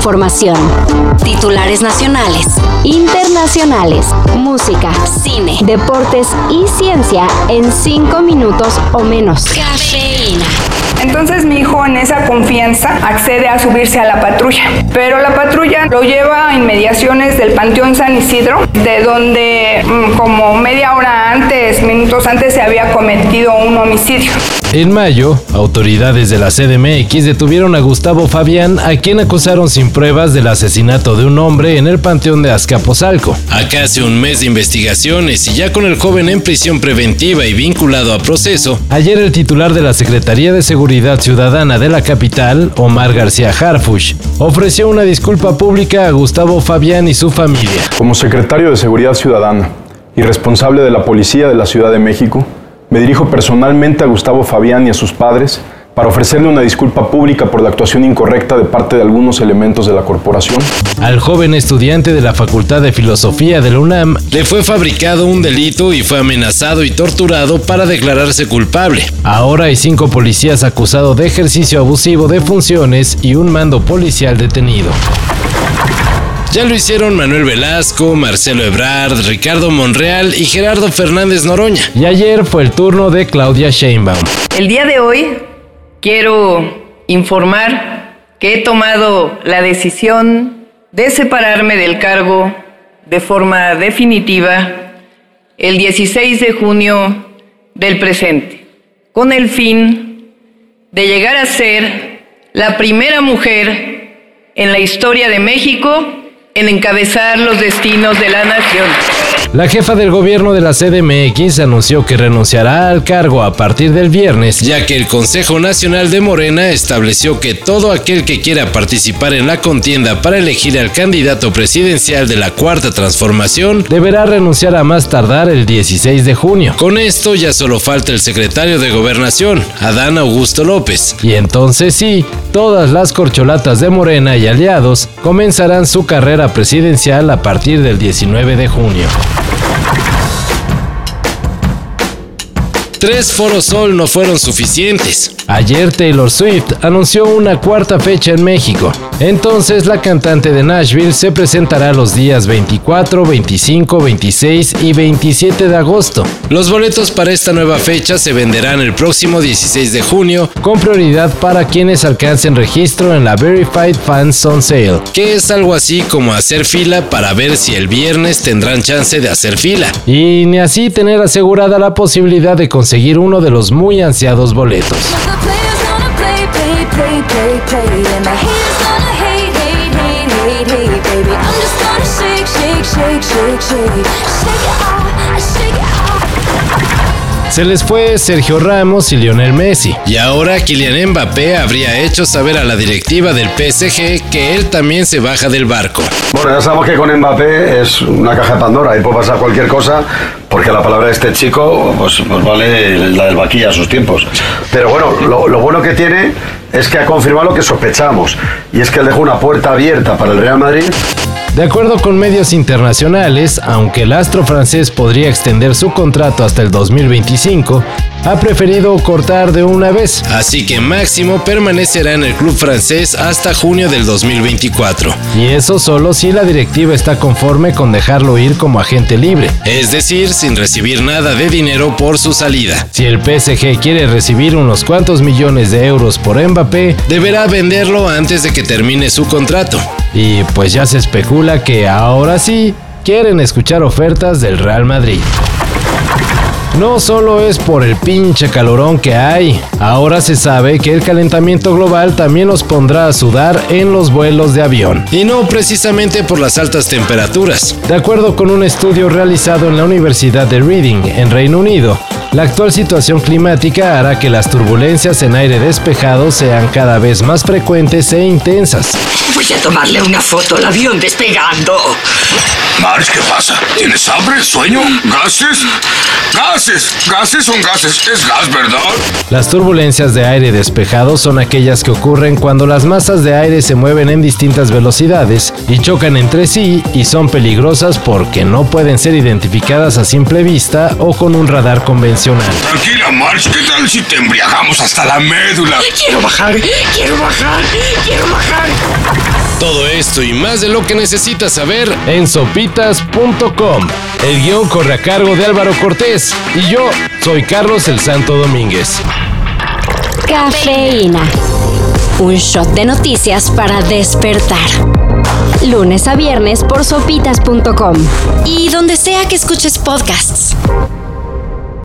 información. Titulares nacionales, internacionales, música, cine, deportes y ciencia en cinco minutos o menos. Cafeína. Entonces mi hijo en esa confianza accede a subirse a la patrulla, pero la patrulla lo lleva a inmediaciones del Panteón San Isidro, de donde mm, como media hora antes, minutos antes, se había cometido un homicidio. En mayo, autoridades de la CDMX detuvieron a Gustavo Fabián, a quien acusaron sin pruebas del asesinato de un hombre en el panteón de Azcapotzalco. A casi un mes de investigaciones y ya con el joven en prisión preventiva y vinculado a proceso, ayer el titular de la Secretaría de Seguridad Ciudadana de la capital, Omar García Harfush, ofreció una disculpa pública a Gustavo Fabián y su familia. Como secretario de Seguridad Ciudadana y responsable de la Policía de la Ciudad de México, me dirijo personalmente a Gustavo Fabián y a sus padres para ofrecerle una disculpa pública por la actuación incorrecta de parte de algunos elementos de la corporación. Al joven estudiante de la Facultad de Filosofía de la UNAM le fue fabricado un delito y fue amenazado y torturado para declararse culpable. Ahora hay cinco policías acusados de ejercicio abusivo de funciones y un mando policial detenido. Ya lo hicieron Manuel Velasco, Marcelo Ebrard, Ricardo Monreal y Gerardo Fernández Noroña. Y ayer fue el turno de Claudia Sheinbaum. El día de hoy quiero informar que he tomado la decisión de separarme del cargo de forma definitiva el 16 de junio del presente, con el fin de llegar a ser la primera mujer en la historia de México en encabezar los destinos de la nación. La jefa del gobierno de la CDMX anunció que renunciará al cargo a partir del viernes, ya que el Consejo Nacional de Morena estableció que todo aquel que quiera participar en la contienda para elegir al candidato presidencial de la Cuarta Transformación deberá renunciar a más tardar el 16 de junio. Con esto ya solo falta el secretario de Gobernación, Adán Augusto López. Y entonces sí, todas las corcholatas de Morena y aliados comenzarán su carrera presidencial a partir del 19 de junio. Tres foros sol no fueron suficientes. Ayer Taylor Swift anunció una cuarta fecha en México. Entonces la cantante de Nashville se presentará los días 24, 25, 26 y 27 de agosto. Los boletos para esta nueva fecha se venderán el próximo 16 de junio con prioridad para quienes alcancen registro en la Verified Fans on Sale, que es algo así como hacer fila para ver si el viernes tendrán chance de hacer fila. Y ni así tener asegurada la posibilidad de conseguir uno de los muy ansiados boletos. play And my haters gonna hate, hate, hate, hate, hate, baby. I'm just gonna shake, shake, shake, shake, shake. Shake it off Se les fue Sergio Ramos y Lionel Messi. Y ahora Kylian Mbappé habría hecho saber a la directiva del PSG que él también se baja del barco. Bueno, ya sabemos que con Mbappé es una caja de Pandora, ahí puede pasar cualquier cosa, porque la palabra de este chico pues, pues vale la del vaquilla a sus tiempos. Pero bueno, lo, lo bueno que tiene es que ha confirmado lo que sospechamos, y es que él dejó una puerta abierta para el Real Madrid de acuerdo con medios internacionales, aunque el astro francés podría extender su contrato hasta el 2025, ha preferido cortar de una vez, así que Máximo permanecerá en el club francés hasta junio del 2024. Y eso solo si la directiva está conforme con dejarlo ir como agente libre, es decir, sin recibir nada de dinero por su salida. Si el PSG quiere recibir unos cuantos millones de euros por Mbappé, deberá venderlo antes de que termine su contrato. Y pues ya se especula que ahora sí quieren escuchar ofertas del Real Madrid. No solo es por el pinche calorón que hay, ahora se sabe que el calentamiento global también los pondrá a sudar en los vuelos de avión, y no precisamente por las altas temperaturas. De acuerdo con un estudio realizado en la Universidad de Reading, en Reino Unido, la actual situación climática hará que las turbulencias en aire despejado sean cada vez más frecuentes e intensas. Voy a tomarle una foto al avión despegando. Marge, ¿qué pasa? ¿Tienes hambre? ¿Sueño? ¿Gases? ¡Gases! ¡Gases son gases! Es gas, ¿verdad? Las turbulencias de aire despejado son aquellas que ocurren cuando las masas de aire se mueven en distintas velocidades y chocan entre sí y son peligrosas porque no pueden ser identificadas a simple vista o con un radar convencional. Tranquila, March, ¿qué tal si te embriagamos hasta la médula? Quiero bajar, quiero bajar, quiero bajar. Todo esto y más de lo que necesitas saber en sopitas.com. El guion corre a cargo de Álvaro Cortés y yo soy Carlos el Santo Domínguez. Cafeína. Un shot de noticias para despertar. Lunes a viernes por sopitas.com. Y donde sea que escuches podcasts.